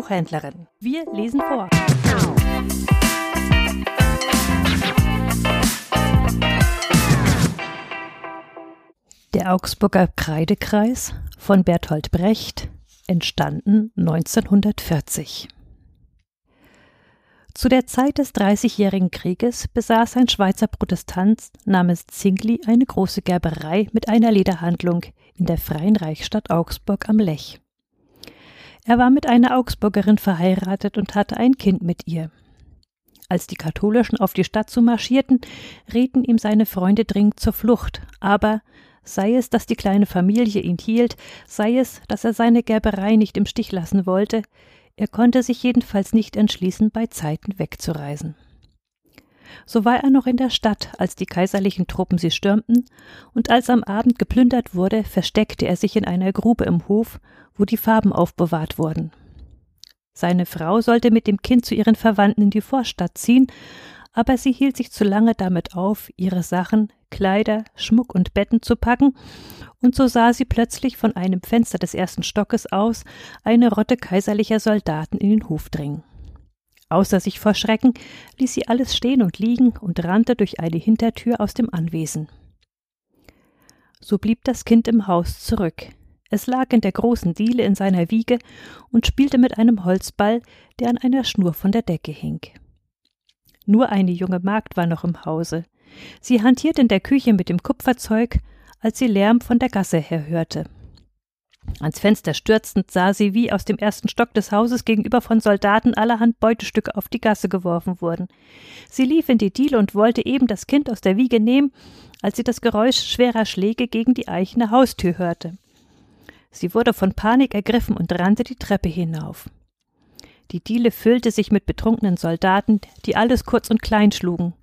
Buchhändlerin. Wir lesen vor. Der Augsburger Kreidekreis von Bertolt Brecht, entstanden 1940. Zu der Zeit des Dreißigjährigen Krieges besaß ein Schweizer Protestant namens Zingli eine große Gerberei mit einer Lederhandlung in der Freien Reichsstadt Augsburg am Lech. Er war mit einer Augsburgerin verheiratet und hatte ein Kind mit ihr. Als die Katholischen auf die Stadt zu marschierten, rieten ihm seine Freunde dringend zur Flucht, aber sei es, dass die kleine Familie ihn hielt, sei es, dass er seine Gerberei nicht im Stich lassen wollte, er konnte sich jedenfalls nicht entschließen, bei Zeiten wegzureisen. So war er noch in der Stadt, als die kaiserlichen Truppen sie stürmten, und als am Abend geplündert wurde, versteckte er sich in einer Grube im Hof, wo die Farben aufbewahrt wurden. Seine Frau sollte mit dem Kind zu ihren Verwandten in die Vorstadt ziehen, aber sie hielt sich zu lange damit auf, ihre Sachen, Kleider, Schmuck und Betten zu packen, und so sah sie plötzlich von einem Fenster des ersten Stockes aus eine Rotte kaiserlicher Soldaten in den Hof dringen. Außer sich vor Schrecken ließ sie alles stehen und liegen und rannte durch eine Hintertür aus dem Anwesen. So blieb das Kind im Haus zurück. Es lag in der großen Diele in seiner Wiege und spielte mit einem Holzball, der an einer Schnur von der Decke hing. Nur eine junge Magd war noch im Hause. Sie hantierte in der Küche mit dem Kupferzeug, als sie Lärm von der Gasse her hörte. Ans Fenster stürzend sah sie, wie aus dem ersten Stock des Hauses gegenüber von Soldaten allerhand Beutestücke auf die Gasse geworfen wurden. Sie lief in die Diele und wollte eben das Kind aus der Wiege nehmen, als sie das Geräusch schwerer Schläge gegen die eichene Haustür hörte. Sie wurde von Panik ergriffen und rannte die Treppe hinauf. Die Diele füllte sich mit betrunkenen Soldaten, die alles kurz und klein schlugen.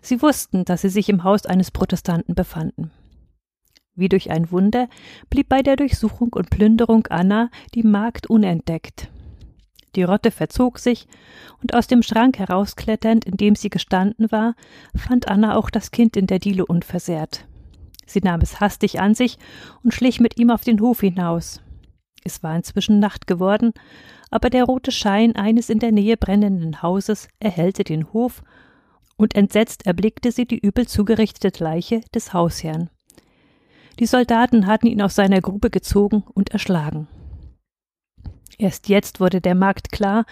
Sie wussten, dass sie sich im Haus eines Protestanten befanden. Wie durch ein Wunder blieb bei der Durchsuchung und Plünderung Anna die Magd unentdeckt. Die Rotte verzog sich, und aus dem Schrank herauskletternd, in dem sie gestanden war, fand Anna auch das Kind in der Diele unversehrt. Sie nahm es hastig an sich und schlich mit ihm auf den Hof hinaus. Es war inzwischen Nacht geworden, aber der rote Schein eines in der Nähe brennenden Hauses erhellte den Hof, und entsetzt erblickte sie die übel zugerichtete Leiche des Hausherrn. Die Soldaten hatten ihn aus seiner Grube gezogen und erschlagen. Erst jetzt wurde der Magd klar,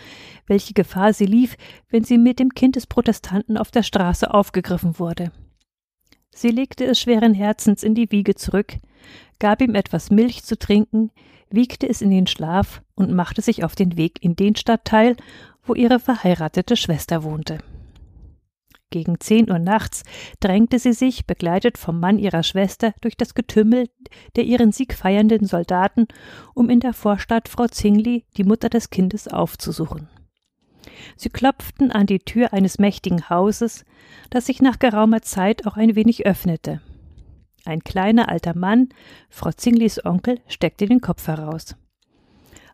welche Gefahr sie lief, wenn sie mit dem Kind des Protestanten auf der Straße aufgegriffen wurde. Sie legte es schweren Herzens in die Wiege zurück, gab ihm etwas Milch zu trinken, wiegte es in den Schlaf und machte sich auf den Weg in den Stadtteil, wo ihre verheiratete Schwester wohnte. Gegen zehn Uhr nachts drängte sie sich, begleitet vom Mann ihrer Schwester, durch das Getümmel der ihren Sieg feiernden Soldaten, um in der Vorstadt Frau Zingli, die Mutter des Kindes, aufzusuchen. Sie klopften an die Tür eines mächtigen Hauses, das sich nach geraumer Zeit auch ein wenig öffnete. Ein kleiner alter Mann, Frau Zinglis Onkel, steckte den Kopf heraus.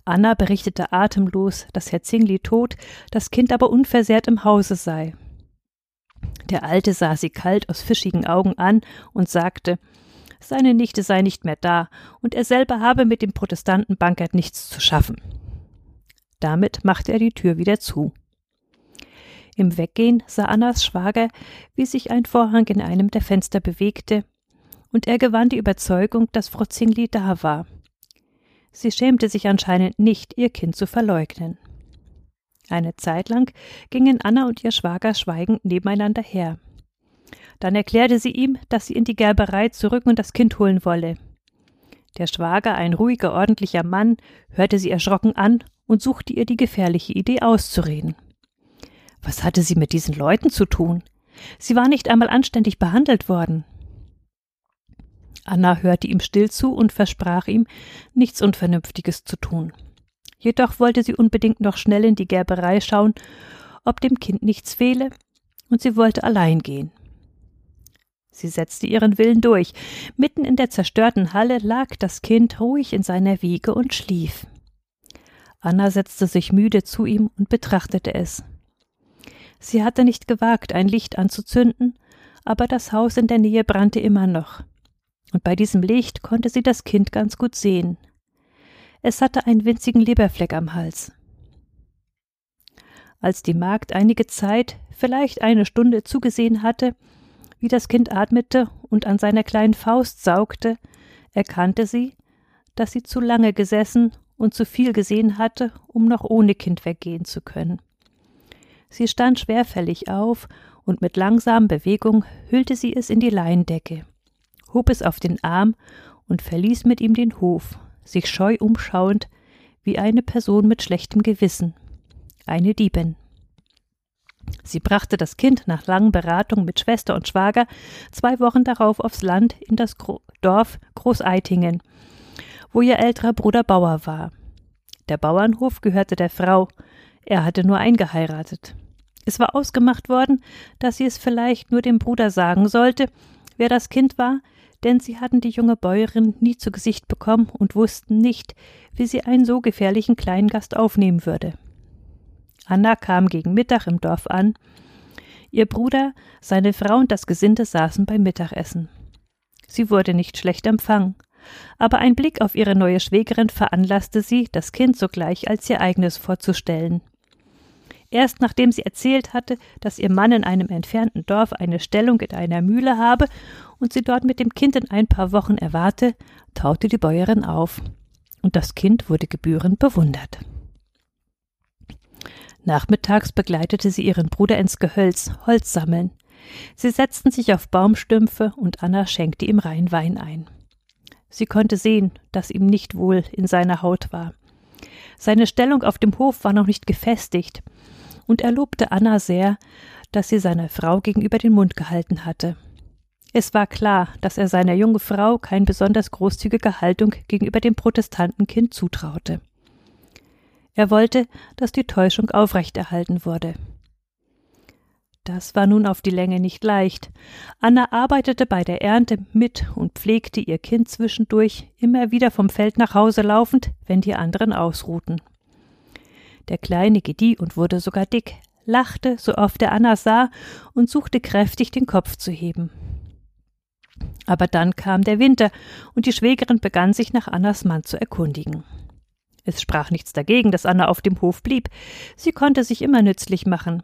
Anna berichtete atemlos, dass Herr Zingli tot, das Kind aber unversehrt im Hause sei. Der Alte sah sie kalt aus fischigen Augen an und sagte, seine Nichte sei nicht mehr da und er selber habe mit dem Protestanten Bankert nichts zu schaffen. Damit machte er die Tür wieder zu. Im Weggehen sah Annas Schwager, wie sich ein Vorhang in einem der Fenster bewegte, und er gewann die Überzeugung, dass Frau Zingli da war. Sie schämte sich anscheinend nicht, ihr Kind zu verleugnen. Eine Zeit lang gingen Anna und ihr Schwager schweigend nebeneinander her. Dann erklärte sie ihm, dass sie in die Gerberei zurück und das Kind holen wolle. Der Schwager, ein ruhiger, ordentlicher Mann, hörte sie erschrocken an und suchte ihr die gefährliche Idee auszureden. Was hatte sie mit diesen Leuten zu tun? Sie war nicht einmal anständig behandelt worden. Anna hörte ihm still zu und versprach ihm, nichts Unvernünftiges zu tun. Jedoch wollte sie unbedingt noch schnell in die Gerberei schauen, ob dem Kind nichts fehle, und sie wollte allein gehen. Sie setzte ihren Willen durch. Mitten in der zerstörten Halle lag das Kind ruhig in seiner Wiege und schlief. Anna setzte sich müde zu ihm und betrachtete es. Sie hatte nicht gewagt, ein Licht anzuzünden, aber das Haus in der Nähe brannte immer noch. Und bei diesem Licht konnte sie das Kind ganz gut sehen. Es hatte einen winzigen Leberfleck am Hals. Als die Magd einige Zeit, vielleicht eine Stunde, zugesehen hatte, wie das Kind atmete und an seiner kleinen Faust saugte, erkannte sie, dass sie zu lange gesessen und zu viel gesehen hatte, um noch ohne Kind weggehen zu können. Sie stand schwerfällig auf und mit langsamen Bewegungen hüllte sie es in die Leinendecke, hob es auf den Arm und verließ mit ihm den Hof, sich scheu umschauend, wie eine Person mit schlechtem Gewissen, eine Diebin. Sie brachte das Kind nach langen Beratungen mit Schwester und Schwager zwei Wochen darauf aufs Land in das Gro Dorf Großeitingen, wo ihr älterer Bruder Bauer war. Der Bauernhof gehörte der Frau, er hatte nur eingeheiratet. Es war ausgemacht worden, dass sie es vielleicht nur dem Bruder sagen sollte, wer das Kind war, denn sie hatten die junge Bäuerin nie zu Gesicht bekommen und wussten nicht, wie sie einen so gefährlichen Kleingast aufnehmen würde. Anna kam gegen Mittag im Dorf an. Ihr Bruder, seine Frau und das Gesinde saßen beim Mittagessen. Sie wurde nicht schlecht empfangen, aber ein Blick auf ihre neue Schwägerin veranlasste sie, das Kind sogleich als ihr eigenes vorzustellen. Erst nachdem sie erzählt hatte, dass ihr Mann in einem entfernten Dorf eine Stellung in einer Mühle habe und sie dort mit dem Kind in ein paar Wochen erwarte, taute die Bäuerin auf. Und das Kind wurde gebührend bewundert. Nachmittags begleitete sie ihren Bruder ins Gehölz, Holz sammeln. Sie setzten sich auf Baumstümpfe und Anna schenkte ihm rein Wein ein. Sie konnte sehen, dass ihm nicht wohl in seiner Haut war. Seine Stellung auf dem Hof war noch nicht gefestigt, und er lobte Anna sehr, dass sie seiner Frau gegenüber den Mund gehalten hatte. Es war klar, dass er seiner jungen Frau kein besonders großzügige Haltung gegenüber dem Protestantenkind zutraute. Er wollte, dass die Täuschung aufrechterhalten wurde. Das war nun auf die Länge nicht leicht. Anna arbeitete bei der Ernte mit und pflegte ihr Kind zwischendurch, immer wieder vom Feld nach Hause laufend, wenn die anderen ausruhten. Der Kleine gedieh und wurde sogar dick, lachte, so oft er Anna sah, und suchte kräftig den Kopf zu heben. Aber dann kam der Winter, und die Schwägerin begann sich nach Annas Mann zu erkundigen. Es sprach nichts dagegen, dass Anna auf dem Hof blieb. Sie konnte sich immer nützlich machen.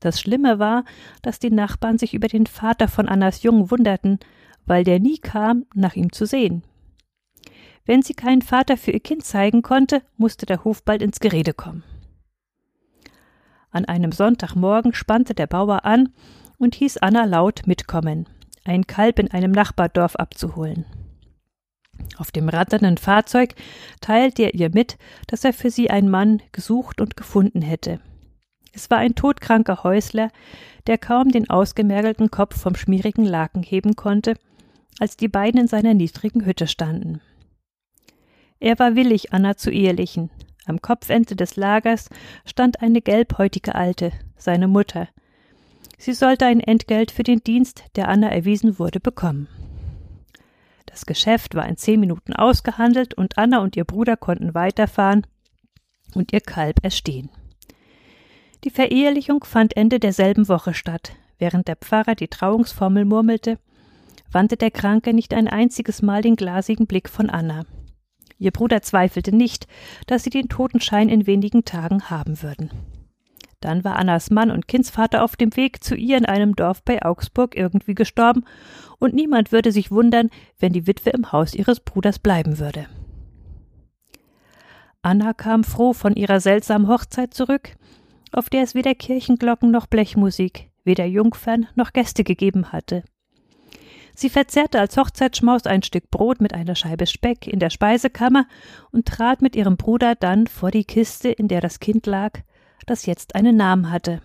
Das Schlimme war, dass die Nachbarn sich über den Vater von Annas Jungen wunderten, weil der nie kam, nach ihm zu sehen. Wenn sie keinen Vater für ihr Kind zeigen konnte, musste der Hof bald ins Gerede kommen. An einem Sonntagmorgen spannte der Bauer an und hieß Anna laut mitkommen, ein Kalb in einem Nachbardorf abzuholen. Auf dem ratternden Fahrzeug teilte er ihr mit, dass er für sie einen Mann gesucht und gefunden hätte. Es war ein todkranker Häusler, der kaum den ausgemergelten Kopf vom schmierigen Laken heben konnte, als die beiden in seiner niedrigen Hütte standen. Er war willig, Anna zu ehelichen. Am Kopfende des Lagers stand eine gelbhäutige Alte, seine Mutter. Sie sollte ein Entgelt für den Dienst, der Anna erwiesen wurde, bekommen. Das Geschäft war in zehn Minuten ausgehandelt und Anna und ihr Bruder konnten weiterfahren und ihr Kalb erstehen. Die Verehelichung fand Ende derselben Woche statt. Während der Pfarrer die Trauungsformel murmelte, wandte der Kranke nicht ein einziges Mal den glasigen Blick von Anna. Ihr Bruder zweifelte nicht, dass sie den Totenschein in wenigen Tagen haben würden. Dann war Annas Mann und Kindsvater auf dem Weg zu ihr in einem Dorf bei Augsburg irgendwie gestorben, und niemand würde sich wundern, wenn die Witwe im Haus ihres Bruders bleiben würde. Anna kam froh von ihrer seltsamen Hochzeit zurück, auf der es weder Kirchenglocken noch Blechmusik, weder Jungfern noch Gäste gegeben hatte. Sie verzehrte als Hochzeitsschmaus ein Stück Brot mit einer Scheibe Speck in der Speisekammer und trat mit ihrem Bruder dann vor die Kiste, in der das Kind lag, das jetzt einen Namen hatte.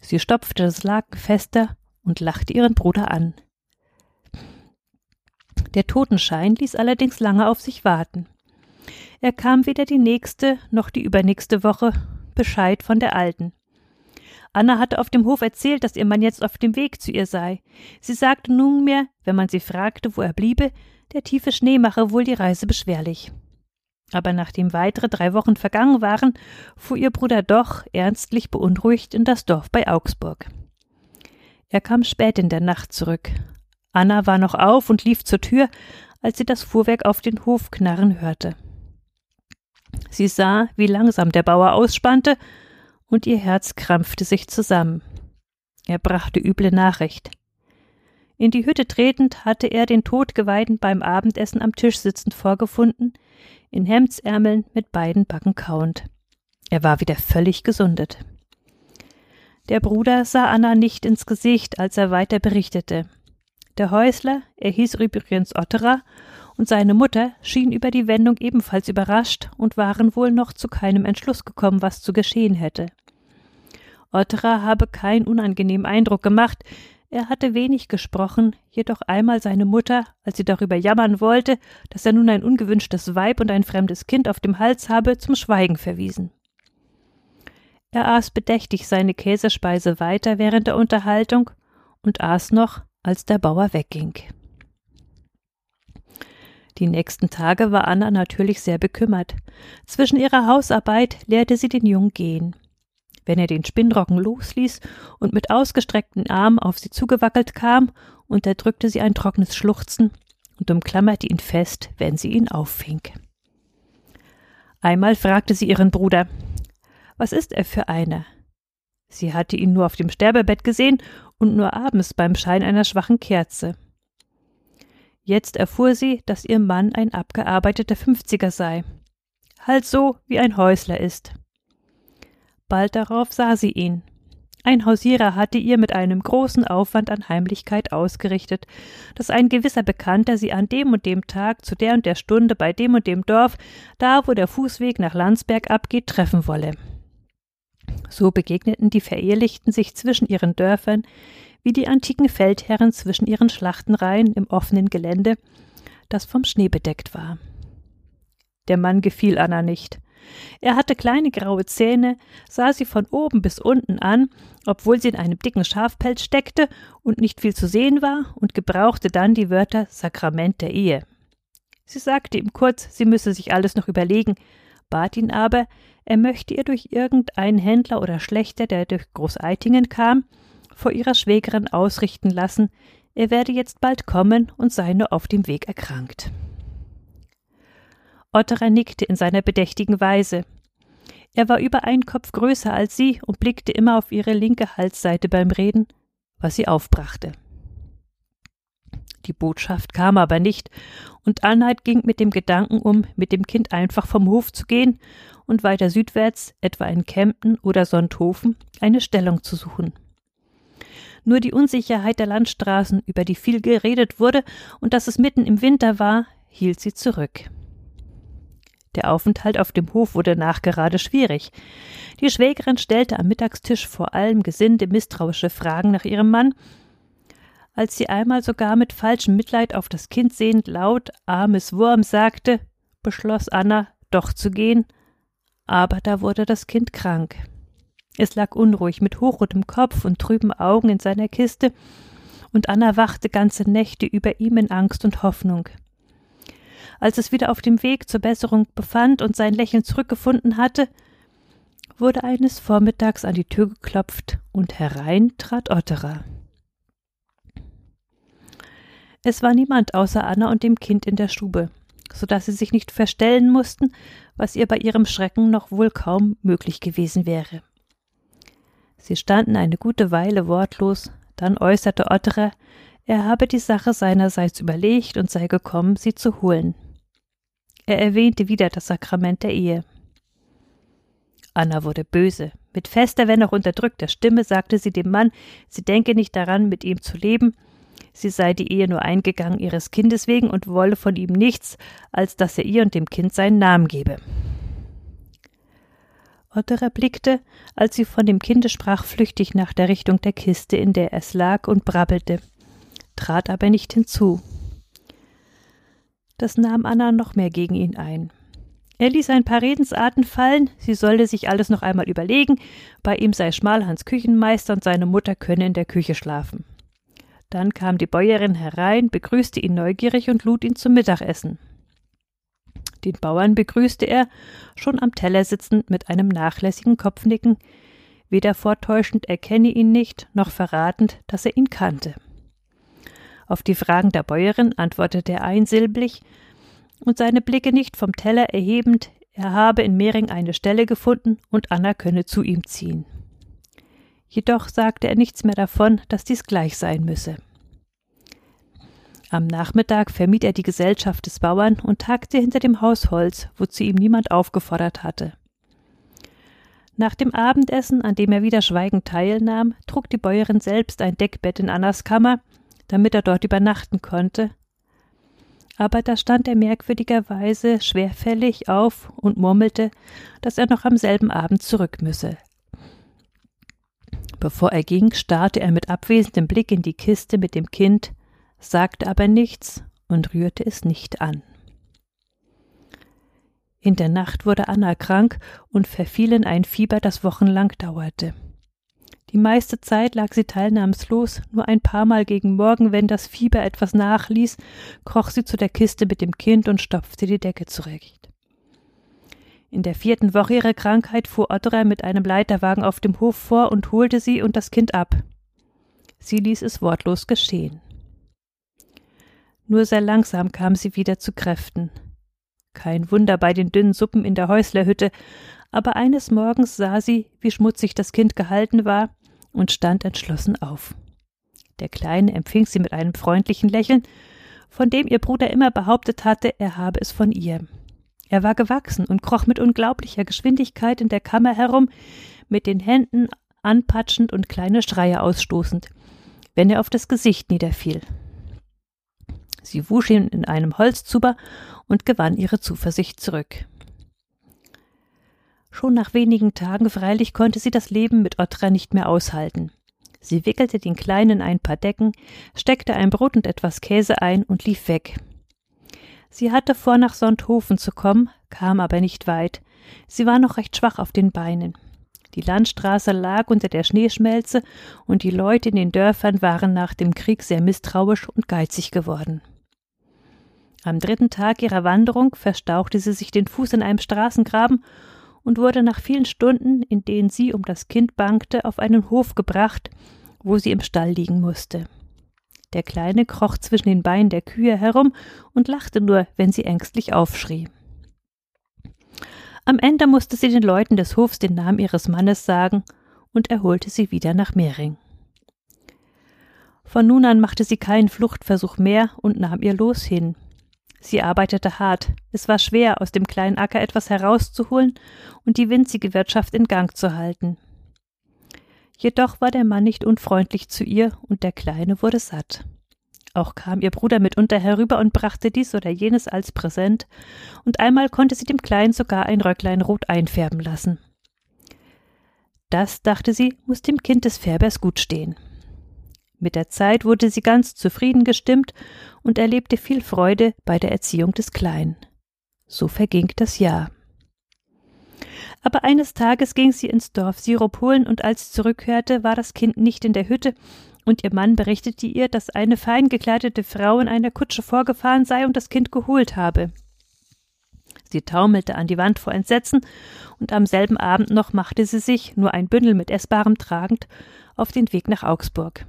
Sie stopfte das Laken fester und lachte ihren Bruder an. Der Totenschein ließ allerdings lange auf sich warten. Er kam weder die nächste noch die übernächste Woche Bescheid von der Alten. Anna hatte auf dem Hof erzählt, dass ihr Mann jetzt auf dem Weg zu ihr sei. Sie sagte nunmehr, wenn man sie fragte, wo er bliebe, der tiefe Schnee mache wohl die Reise beschwerlich. Aber nachdem weitere drei Wochen vergangen waren, fuhr ihr Bruder doch ernstlich beunruhigt in das Dorf bei Augsburg. Er kam spät in der Nacht zurück. Anna war noch auf und lief zur Tür, als sie das Fuhrwerk auf den Hof knarren hörte. Sie sah, wie langsam der Bauer ausspannte und ihr Herz krampfte sich zusammen. Er brachte üble Nachricht. In die Hütte tretend hatte er den Todgeweihten beim Abendessen am Tisch sitzend vorgefunden, in Hemdsärmeln mit beiden Backen kauend. Er war wieder völlig gesundet. Der Bruder sah Anna nicht ins Gesicht, als er weiter berichtete. Der Häusler, er hieß übrigens Otterer, und seine Mutter schien über die Wendung ebenfalls überrascht und waren wohl noch zu keinem Entschluss gekommen, was zu geschehen hätte. Otterer habe keinen unangenehmen Eindruck gemacht, er hatte wenig gesprochen, jedoch einmal seine Mutter, als sie darüber jammern wollte, dass er nun ein ungewünschtes Weib und ein fremdes Kind auf dem Hals habe, zum Schweigen verwiesen. Er aß bedächtig seine Käsespeise weiter während der Unterhaltung und aß noch, als der Bauer wegging. Die nächsten Tage war Anna natürlich sehr bekümmert. Zwischen ihrer Hausarbeit lehrte sie den Jungen gehen. Wenn er den Spinnrocken losließ und mit ausgestreckten Armen auf sie zugewackelt kam, unterdrückte sie ein trockenes Schluchzen und umklammerte ihn fest, wenn sie ihn auffing. Einmal fragte sie ihren Bruder, was ist er für einer? Sie hatte ihn nur auf dem Sterbebett gesehen und nur abends beim Schein einer schwachen Kerze. Jetzt erfuhr sie, dass ihr Mann ein abgearbeiteter Fünfziger sei. Halt so, wie ein Häusler ist. Bald darauf sah sie ihn. Ein Hausierer hatte ihr mit einem großen Aufwand an Heimlichkeit ausgerichtet, dass ein gewisser Bekannter sie an dem und dem Tag zu der und der Stunde bei dem und dem Dorf, da wo der Fußweg nach Landsberg abgeht, treffen wolle. So begegneten die Verehelichten sich zwischen ihren Dörfern, wie die antiken Feldherren zwischen ihren Schlachtenreihen im offenen Gelände, das vom Schnee bedeckt war. Der Mann gefiel Anna nicht. Er hatte kleine graue Zähne, sah sie von oben bis unten an, obwohl sie in einem dicken Schafpelz steckte und nicht viel zu sehen war, und gebrauchte dann die Wörter Sakrament der Ehe. Sie sagte ihm kurz, sie müsse sich alles noch überlegen, bat ihn aber, er möchte ihr durch irgendeinen Händler oder Schlechter, der durch Großeitingen kam, vor ihrer Schwägerin ausrichten lassen, er werde jetzt bald kommen und sei nur auf dem Weg erkrankt. Otterer nickte in seiner bedächtigen Weise. Er war über einen Kopf größer als sie und blickte immer auf ihre linke Halsseite beim Reden, was sie aufbrachte. Die Botschaft kam aber nicht, und Anhalt ging mit dem Gedanken um, mit dem Kind einfach vom Hof zu gehen und weiter südwärts, etwa in Kempten oder Sonthofen, eine Stellung zu suchen. Nur die Unsicherheit der Landstraßen, über die viel geredet wurde, und dass es mitten im Winter war, hielt sie zurück. Der Aufenthalt auf dem Hof wurde nachgerade schwierig. Die Schwägerin stellte am Mittagstisch vor allem Gesinde misstrauische Fragen nach ihrem Mann, als sie einmal sogar mit falschem Mitleid auf das Kind sehend laut armes Wurm sagte, beschloss Anna, doch zu gehen, aber da wurde das Kind krank. Es lag unruhig mit hochrotem Kopf und trüben Augen in seiner Kiste, und Anna wachte ganze Nächte über ihm in Angst und Hoffnung. Als es wieder auf dem Weg zur Besserung befand und sein Lächeln zurückgefunden hatte, wurde eines Vormittags an die Tür geklopft und herein trat Otterer. Es war niemand außer Anna und dem Kind in der Stube, so dass sie sich nicht verstellen mussten, was ihr bei ihrem Schrecken noch wohl kaum möglich gewesen wäre. Sie standen eine gute Weile wortlos, dann äußerte Otterer, er habe die Sache seinerseits überlegt und sei gekommen, sie zu holen. Er erwähnte wieder das Sakrament der Ehe. Anna wurde böse. Mit fester, wenn auch unterdrückter Stimme sagte sie dem Mann, sie denke nicht daran, mit ihm zu leben, sie sei die Ehe nur eingegangen ihres Kindes wegen und wolle von ihm nichts, als dass er ihr und dem Kind seinen Namen gebe. Otterer blickte, als sie von dem Kinde sprach, flüchtig nach der Richtung der Kiste, in der es lag, und brabbelte, trat aber nicht hinzu. Das nahm Anna noch mehr gegen ihn ein. Er ließ ein paar Redensarten fallen, sie solle sich alles noch einmal überlegen, bei ihm sei Schmalhans Küchenmeister und seine Mutter könne in der Küche schlafen. Dann kam die Bäuerin herein, begrüßte ihn neugierig und lud ihn zum Mittagessen. Den Bauern begrüßte er, schon am Teller sitzend, mit einem nachlässigen Kopfnicken, weder vortäuschend er kenne ihn nicht, noch verratend, dass er ihn kannte. Auf die Fragen der Bäuerin antwortete er einsilbig, und seine Blicke nicht vom Teller erhebend, Er habe in Mehring eine Stelle gefunden und Anna könne zu ihm ziehen. Jedoch sagte er nichts mehr davon, dass dies gleich sein müsse. Am Nachmittag vermied er die Gesellschaft des Bauern und tagte hinter dem Haus Holz, wozu ihm niemand aufgefordert hatte. Nach dem Abendessen, an dem er wieder schweigend teilnahm, trug die Bäuerin selbst ein Deckbett in Annas Kammer, damit er dort übernachten konnte. Aber da stand er merkwürdigerweise schwerfällig auf und murmelte, dass er noch am selben Abend zurück müsse. Bevor er ging, starrte er mit abwesendem Blick in die Kiste mit dem Kind, sagte aber nichts und rührte es nicht an. In der Nacht wurde Anna krank und verfiel in ein Fieber, das wochenlang dauerte. Die meiste Zeit lag sie teilnahmslos, nur ein paar Mal gegen Morgen, wenn das Fieber etwas nachließ, kroch sie zu der Kiste mit dem Kind und stopfte die Decke zurecht. In der vierten Woche ihrer Krankheit fuhr Otterer mit einem Leiterwagen auf dem Hof vor und holte sie und das Kind ab. Sie ließ es wortlos geschehen. Nur sehr langsam kam sie wieder zu Kräften. Kein Wunder bei den dünnen Suppen in der Häuslerhütte, aber eines Morgens sah sie, wie schmutzig das Kind gehalten war, und stand entschlossen auf. Der Kleine empfing sie mit einem freundlichen Lächeln, von dem ihr Bruder immer behauptet hatte, er habe es von ihr. Er war gewachsen und kroch mit unglaublicher Geschwindigkeit in der Kammer herum, mit den Händen anpatschend und kleine Schreie ausstoßend, wenn er auf das Gesicht niederfiel. Sie wusch ihn in einem Holzzuber und gewann ihre Zuversicht zurück. Schon nach wenigen Tagen freilich konnte sie das Leben mit Otra nicht mehr aushalten. Sie wickelte den Kleinen ein paar Decken, steckte ein Brot und etwas Käse ein und lief weg. Sie hatte vor, nach Sonthofen zu kommen, kam aber nicht weit. Sie war noch recht schwach auf den Beinen. Die Landstraße lag unter der Schneeschmelze und die Leute in den Dörfern waren nach dem Krieg sehr misstrauisch und geizig geworden. Am dritten Tag ihrer Wanderung verstauchte sie sich den Fuß in einem Straßengraben und wurde nach vielen Stunden, in denen sie um das Kind bangte, auf einen Hof gebracht, wo sie im Stall liegen musste. Der Kleine kroch zwischen den Beinen der Kühe herum und lachte nur, wenn sie ängstlich aufschrie. Am Ende musste sie den Leuten des Hofs den Namen ihres Mannes sagen und er holte sie wieder nach Mehring. Von nun an machte sie keinen Fluchtversuch mehr und nahm ihr Los hin. Sie arbeitete hart. Es war schwer, aus dem kleinen Acker etwas herauszuholen und die winzige Wirtschaft in Gang zu halten. Jedoch war der Mann nicht unfreundlich zu ihr und der Kleine wurde satt. Auch kam ihr Bruder mitunter herüber und brachte dies oder jenes als Präsent, und einmal konnte sie dem Kleinen sogar ein Röcklein rot einfärben lassen. Das, dachte sie, muss dem Kind des Färbers gut stehen. Mit der Zeit wurde sie ganz zufrieden gestimmt und erlebte viel Freude bei der Erziehung des Kleinen. So verging das Jahr. Aber eines Tages ging sie ins Dorf Sirup holen und als sie zurückhörte, war das Kind nicht in der Hütte und ihr Mann berichtete ihr, dass eine fein gekleidete Frau in einer Kutsche vorgefahren sei und das Kind geholt habe. Sie taumelte an die Wand vor Entsetzen, und am selben Abend noch machte sie sich, nur ein Bündel mit Essbarem tragend, auf den Weg nach Augsburg.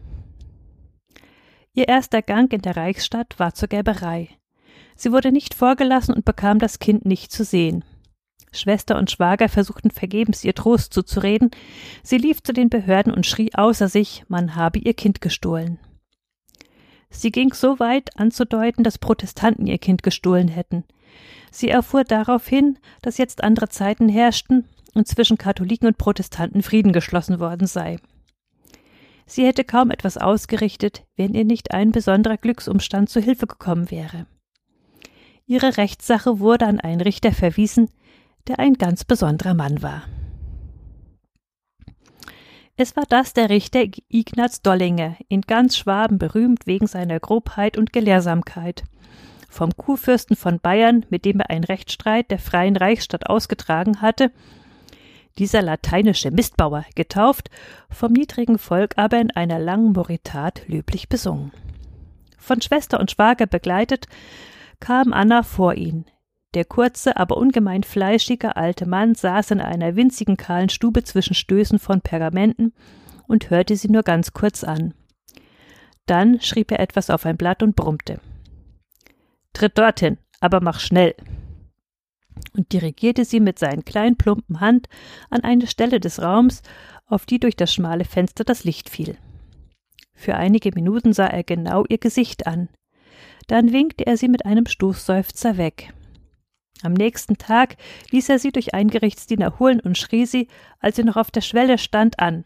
Ihr erster Gang in der Reichsstadt war zur Gerberei. Sie wurde nicht vorgelassen und bekam das Kind nicht zu sehen. Schwester und Schwager versuchten vergebens ihr Trost zuzureden. Sie lief zu den Behörden und schrie außer sich, man habe ihr Kind gestohlen. Sie ging so weit anzudeuten, dass Protestanten ihr Kind gestohlen hätten. Sie erfuhr daraufhin, dass jetzt andere Zeiten herrschten und zwischen Katholiken und Protestanten Frieden geschlossen worden sei. Sie hätte kaum etwas ausgerichtet, wenn ihr nicht ein besonderer Glücksumstand zu Hilfe gekommen wäre. Ihre Rechtssache wurde an einen Richter verwiesen, der ein ganz besonderer Mann war. Es war das der Richter Ignaz Dollinger, in ganz Schwaben berühmt wegen seiner Grobheit und Gelehrsamkeit. Vom Kurfürsten von Bayern, mit dem er einen Rechtsstreit der Freien Reichsstadt ausgetragen hatte, dieser lateinische Mistbauer, getauft, vom niedrigen Volk aber in einer langen Moritat löblich besungen. Von Schwester und Schwager begleitet, kam Anna vor ihn. Der kurze, aber ungemein fleischige alte Mann saß in einer winzigen kahlen Stube zwischen Stößen von Pergamenten und hörte sie nur ganz kurz an. Dann schrieb er etwas auf ein Blatt und brummte. Tritt dorthin, aber mach schnell. Und dirigierte sie mit seinen kleinen plumpen Hand an eine Stelle des Raums, auf die durch das schmale Fenster das Licht fiel. Für einige Minuten sah er genau ihr Gesicht an. Dann winkte er sie mit einem Stoßseufzer weg. Am nächsten Tag ließ er sie durch einen Gerichtsdiener holen und schrie sie, als sie noch auf der Schwelle stand, an.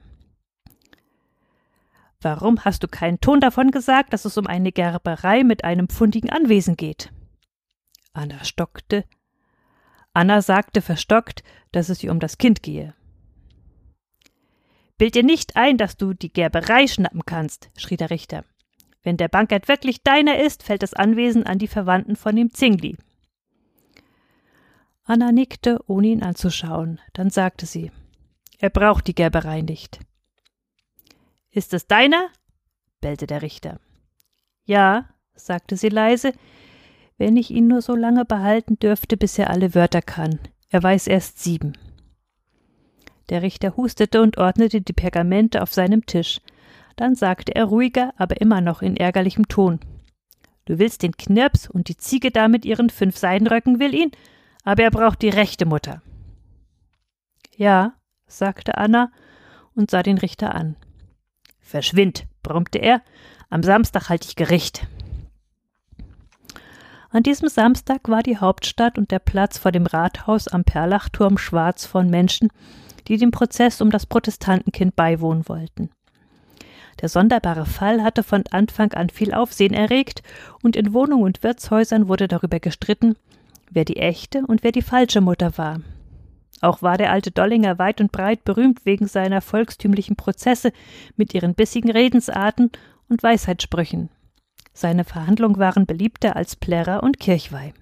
Warum hast du keinen Ton davon gesagt, dass es um eine Gerberei mit einem pfundigen Anwesen geht? Anna stockte. Anna sagte verstockt, dass es ihr um das Kind gehe. Bild dir nicht ein, dass du die Gerberei schnappen kannst, schrie der Richter. Wenn der Bankert wirklich deiner ist, fällt das Anwesen an die Verwandten von dem Zingli. Anna nickte, ohne ihn anzuschauen. Dann sagte sie: Er braucht die Gerberei nicht. Ist es deiner? bellte der Richter. Ja, sagte sie leise, wenn ich ihn nur so lange behalten dürfte, bis er alle Wörter kann. Er weiß erst sieben. Der Richter hustete und ordnete die Pergamente auf seinem Tisch. Dann sagte er ruhiger, aber immer noch in ärgerlichem Ton. Du willst den Knirps und die Ziege da mit ihren fünf Seidenröcken will ihn, aber er braucht die rechte Mutter. Ja, sagte Anna und sah den Richter an. Verschwind, brummte er, am Samstag halte ich Gericht. An diesem Samstag war die Hauptstadt und der Platz vor dem Rathaus am Perlachturm schwarz von Menschen, die dem Prozess um das Protestantenkind beiwohnen wollten. Der sonderbare Fall hatte von Anfang an viel Aufsehen erregt, und in Wohnungen und Wirtshäusern wurde darüber gestritten, wer die echte und wer die falsche Mutter war. Auch war der alte Dollinger weit und breit berühmt wegen seiner volkstümlichen Prozesse mit ihren bissigen Redensarten und Weisheitssprüchen. Seine Verhandlungen waren beliebter als Plärrer und Kirchweih.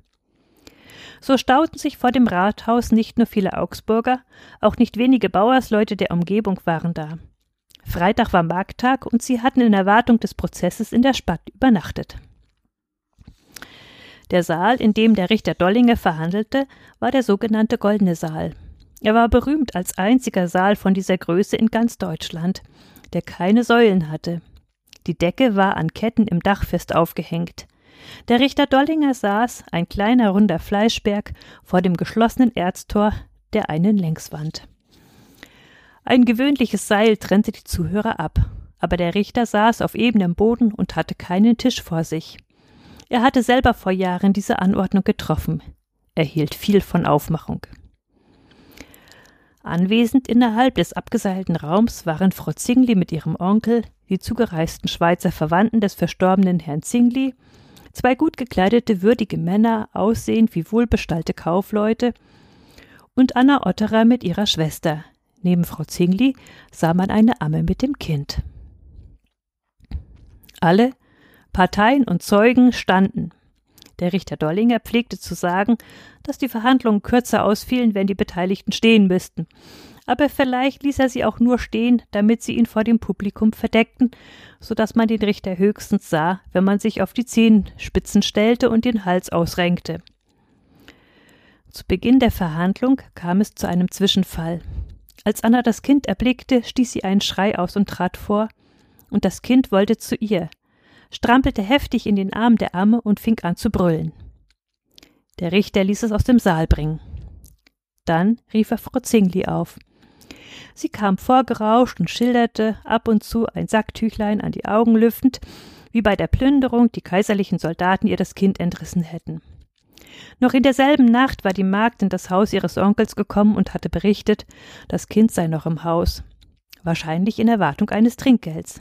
So stauten sich vor dem Rathaus nicht nur viele Augsburger, auch nicht wenige Bauersleute der Umgebung waren da. Freitag war Markttag und sie hatten in Erwartung des Prozesses in der Stadt übernachtet. Der Saal, in dem der Richter Dollinger verhandelte, war der sogenannte Goldene Saal. Er war berühmt als einziger Saal von dieser Größe in ganz Deutschland, der keine Säulen hatte. Die Decke war an Ketten im Dach fest aufgehängt. Der Richter Dollinger saß, ein kleiner runder Fleischberg, vor dem geschlossenen Erztor der einen Längswand. Ein gewöhnliches Seil trennte die Zuhörer ab, aber der Richter saß auf ebenem Boden und hatte keinen Tisch vor sich. Er hatte selber vor Jahren diese Anordnung getroffen. Er hielt viel von Aufmachung. Anwesend innerhalb des abgeseilten Raums waren Frau Zingli mit ihrem Onkel, die zugereisten Schweizer Verwandten des verstorbenen Herrn Zingli, zwei gut gekleidete, würdige Männer, aussehend wie wohlbestallte Kaufleute, und Anna Otterer mit ihrer Schwester. Neben Frau Zingli sah man eine Amme mit dem Kind. Alle, Parteien und Zeugen standen. Der Richter Dollinger pflegte zu sagen, dass die Verhandlungen kürzer ausfielen, wenn die Beteiligten stehen müssten. Aber vielleicht ließ er sie auch nur stehen, damit sie ihn vor dem Publikum verdeckten, so dass man den Richter höchstens sah, wenn man sich auf die Zehenspitzen stellte und den Hals ausrenkte. Zu Beginn der Verhandlung kam es zu einem Zwischenfall. Als Anna das Kind erblickte, stieß sie einen Schrei aus und trat vor, und das Kind wollte zu ihr strampelte heftig in den Arm der Amme und fing an zu brüllen. Der Richter ließ es aus dem Saal bringen. Dann rief er Frau Zingli auf. Sie kam vorgerauscht und schilderte, ab und zu ein Sacktüchlein an die Augen lüftend, wie bei der Plünderung die kaiserlichen Soldaten ihr das Kind entrissen hätten. Noch in derselben Nacht war die Magd in das Haus ihres Onkels gekommen und hatte berichtet, das Kind sei noch im Haus, wahrscheinlich in Erwartung eines Trinkgelds.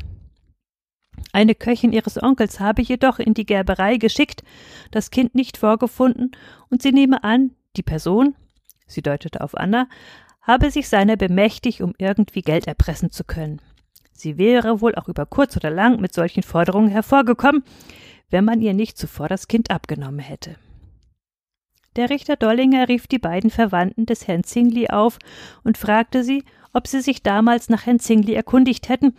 Eine Köchin ihres Onkels habe jedoch in die Gerberei geschickt, das Kind nicht vorgefunden, und sie nehme an, die Person, sie deutete auf Anna, habe sich seiner bemächtigt, um irgendwie Geld erpressen zu können. Sie wäre wohl auch über kurz oder lang mit solchen Forderungen hervorgekommen, wenn man ihr nicht zuvor das Kind abgenommen hätte. Der Richter Dollinger rief die beiden Verwandten des Herrn Zingli auf und fragte sie, ob sie sich damals nach Herrn Zingli erkundigt hätten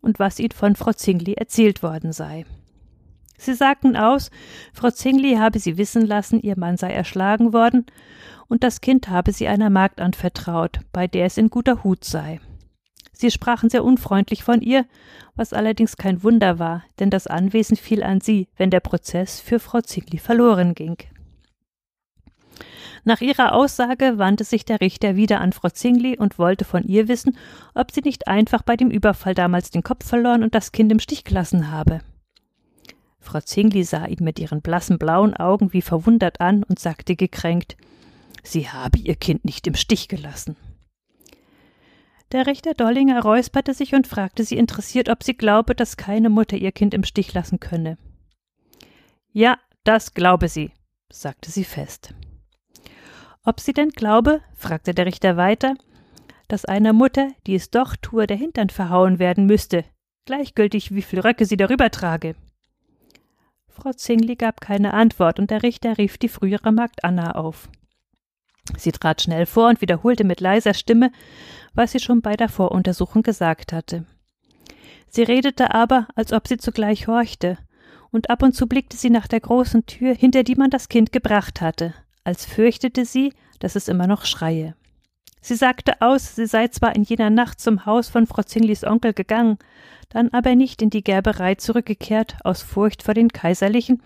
und was ihnen von Frau Zingli erzählt worden sei. Sie sagten aus, Frau Zingli habe sie wissen lassen, ihr Mann sei erschlagen worden, und das Kind habe sie einer Magd anvertraut, bei der es in guter Hut sei. Sie sprachen sehr unfreundlich von ihr, was allerdings kein Wunder war, denn das Anwesen fiel an sie, wenn der Prozess für Frau Zingli verloren ging. Nach ihrer Aussage wandte sich der Richter wieder an Frau Zingli und wollte von ihr wissen, ob sie nicht einfach bei dem Überfall damals den Kopf verloren und das Kind im Stich gelassen habe. Frau Zingli sah ihn mit ihren blassen blauen Augen wie verwundert an und sagte gekränkt Sie habe ihr Kind nicht im Stich gelassen. Der Richter Dollinger räusperte sich und fragte sie interessiert, ob sie glaube, dass keine Mutter ihr Kind im Stich lassen könne. Ja, das glaube sie, sagte sie fest. Ob sie denn glaube, fragte der Richter weiter, dass einer Mutter, die es doch tue, der Hintern verhauen werden müsste, gleichgültig wie viel Röcke sie darüber trage. Frau Zingli gab keine Antwort, und der Richter rief die frühere Magd Anna auf. Sie trat schnell vor und wiederholte mit leiser Stimme, was sie schon bei der Voruntersuchung gesagt hatte. Sie redete aber, als ob sie zugleich horchte, und ab und zu blickte sie nach der großen Tür, hinter die man das Kind gebracht hatte, als fürchtete sie, dass es immer noch schreie. Sie sagte aus, sie sei zwar in jener Nacht zum Haus von Frau Zinglis Onkel gegangen, dann aber nicht in die Gerberei zurückgekehrt, aus Furcht vor den Kaiserlichen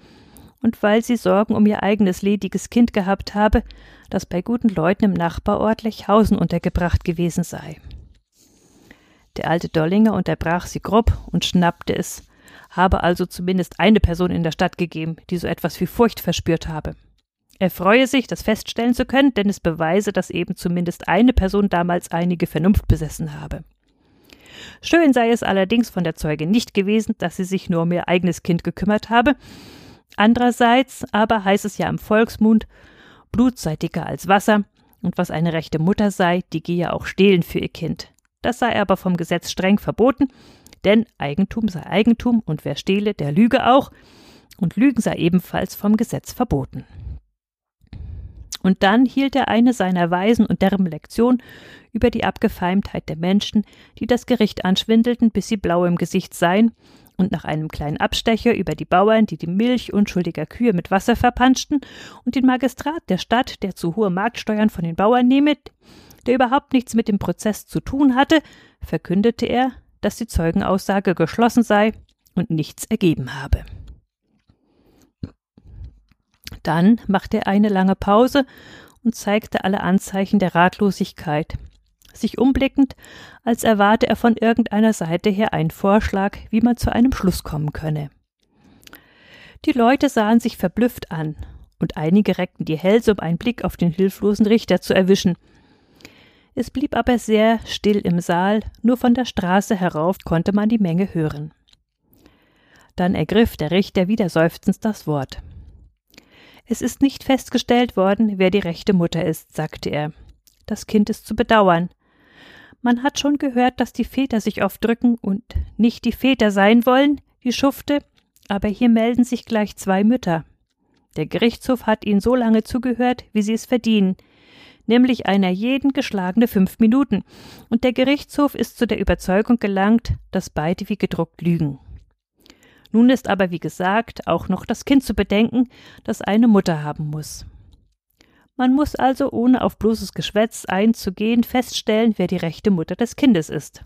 und weil sie Sorgen um ihr eigenes lediges Kind gehabt habe, das bei guten Leuten im Nachbarort Lechhausen untergebracht gewesen sei. Der alte Dollinger unterbrach sie grob und schnappte es, habe also zumindest eine Person in der Stadt gegeben, die so etwas wie Furcht verspürt habe. Er freue sich, das feststellen zu können, denn es beweise, dass eben zumindest eine Person damals einige Vernunft besessen habe. Schön sei es allerdings von der Zeuge nicht gewesen, dass sie sich nur um ihr eigenes Kind gekümmert habe. Andererseits aber heißt es ja im Volksmund, Blut sei dicker als Wasser, und was eine rechte Mutter sei, die gehe auch stehlen für ihr Kind. Das sei aber vom Gesetz streng verboten, denn Eigentum sei Eigentum und wer stehle, der lüge auch, und Lügen sei ebenfalls vom Gesetz verboten. Und dann hielt er eine seiner weisen und derben Lektionen über die Abgefeimtheit der Menschen, die das Gericht anschwindelten, bis sie blau im Gesicht seien, und nach einem kleinen Abstecher über die Bauern, die die Milch unschuldiger Kühe mit Wasser verpanschten, und den Magistrat der Stadt, der zu hohe Marktsteuern von den Bauern nehme, der überhaupt nichts mit dem Prozess zu tun hatte, verkündete er, dass die Zeugenaussage geschlossen sei und nichts ergeben habe. Dann machte er eine lange Pause und zeigte alle Anzeichen der Ratlosigkeit, sich umblickend, als erwarte er von irgendeiner Seite her einen Vorschlag, wie man zu einem Schluss kommen könne. Die Leute sahen sich verblüfft an, und einige reckten die Hälse, um einen Blick auf den hilflosen Richter zu erwischen. Es blieb aber sehr still im Saal, nur von der Straße herauf konnte man die Menge hören. Dann ergriff der Richter wieder seufzend das Wort. Es ist nicht festgestellt worden, wer die rechte Mutter ist, sagte er. Das Kind ist zu bedauern. Man hat schon gehört, dass die Väter sich oft drücken und nicht die Väter sein wollen, die Schufte, aber hier melden sich gleich zwei Mütter. Der Gerichtshof hat ihnen so lange zugehört, wie sie es verdienen, nämlich einer jeden geschlagene fünf Minuten, und der Gerichtshof ist zu der Überzeugung gelangt, dass beide wie gedruckt lügen. Nun ist aber, wie gesagt, auch noch das Kind zu bedenken, das eine Mutter haben muss. Man muss also, ohne auf bloßes Geschwätz einzugehen, feststellen, wer die rechte Mutter des Kindes ist.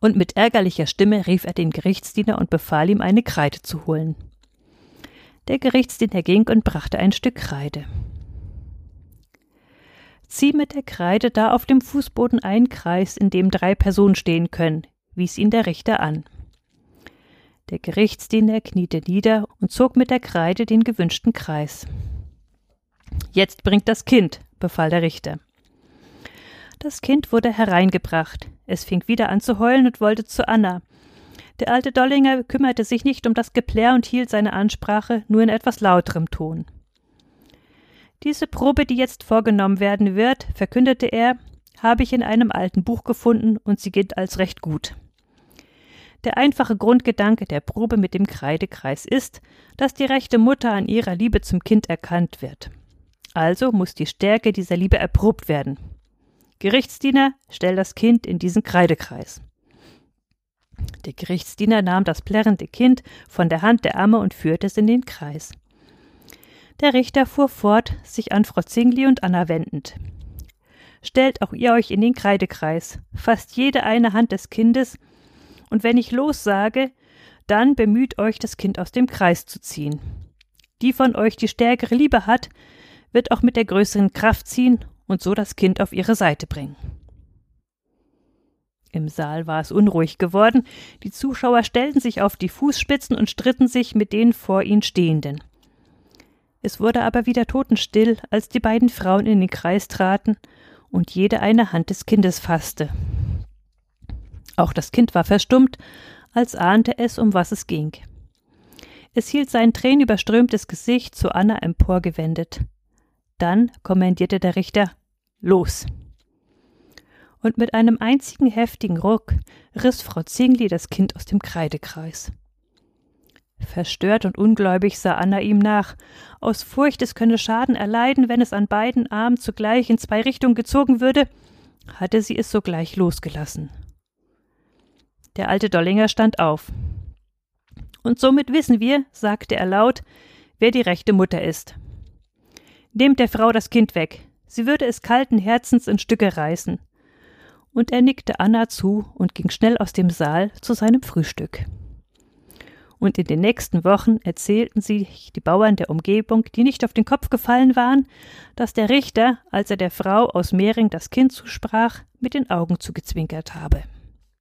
Und mit ärgerlicher Stimme rief er den Gerichtsdiener und befahl ihm, eine Kreide zu holen. Der Gerichtsdiener ging und brachte ein Stück Kreide. Zieh mit der Kreide da auf dem Fußboden einen Kreis, in dem drei Personen stehen können, wies ihn der Richter an. Der Gerichtsdiener kniete nieder und zog mit der Kreide den gewünschten Kreis. Jetzt bringt das Kind, befahl der Richter. Das Kind wurde hereingebracht. Es fing wieder an zu heulen und wollte zu Anna. Der alte Dollinger kümmerte sich nicht um das Geplär und hielt seine Ansprache nur in etwas lauterem Ton. Diese Probe, die jetzt vorgenommen werden wird, verkündete er, habe ich in einem alten Buch gefunden und sie gilt als recht gut. Der einfache Grundgedanke der Probe mit dem Kreidekreis ist, dass die rechte Mutter an ihrer Liebe zum Kind erkannt wird. Also muss die Stärke dieser Liebe erprobt werden. Gerichtsdiener, stell das Kind in diesen Kreidekreis. Der Gerichtsdiener nahm das plärrende Kind von der Hand der Amme und führte es in den Kreis. Der Richter fuhr fort, sich an Frau Zingli und Anna wendend. Stellt auch ihr euch in den Kreidekreis, fasst jede eine Hand des Kindes und wenn ich los sage, dann bemüht euch, das Kind aus dem Kreis zu ziehen. Die von euch, die stärkere Liebe hat, wird auch mit der größeren Kraft ziehen und so das Kind auf ihre Seite bringen. Im Saal war es unruhig geworden, die Zuschauer stellten sich auf die Fußspitzen und stritten sich mit den vor ihnen Stehenden. Es wurde aber wieder totenstill, als die beiden Frauen in den Kreis traten und jede eine Hand des Kindes fasste. Auch das Kind war verstummt, als ahnte es, um was es ging. Es hielt sein tränenüberströmtes Gesicht zu Anna emporgewendet. Dann kommandierte der Richter Los. Und mit einem einzigen heftigen Ruck riss Frau Zingli das Kind aus dem Kreidekreis. Verstört und ungläubig sah Anna ihm nach. Aus Furcht, es könne Schaden erleiden, wenn es an beiden Armen zugleich in zwei Richtungen gezogen würde, hatte sie es sogleich losgelassen. Der alte Dollinger stand auf. Und somit wissen wir, sagte er laut, wer die rechte Mutter ist. Nehmt der Frau das Kind weg, sie würde es kalten Herzens in Stücke reißen. Und er nickte Anna zu und ging schnell aus dem Saal zu seinem Frühstück. Und in den nächsten Wochen erzählten sich die Bauern der Umgebung, die nicht auf den Kopf gefallen waren, dass der Richter, als er der Frau aus Mehring das Kind zusprach, mit den Augen zugezwinkert habe.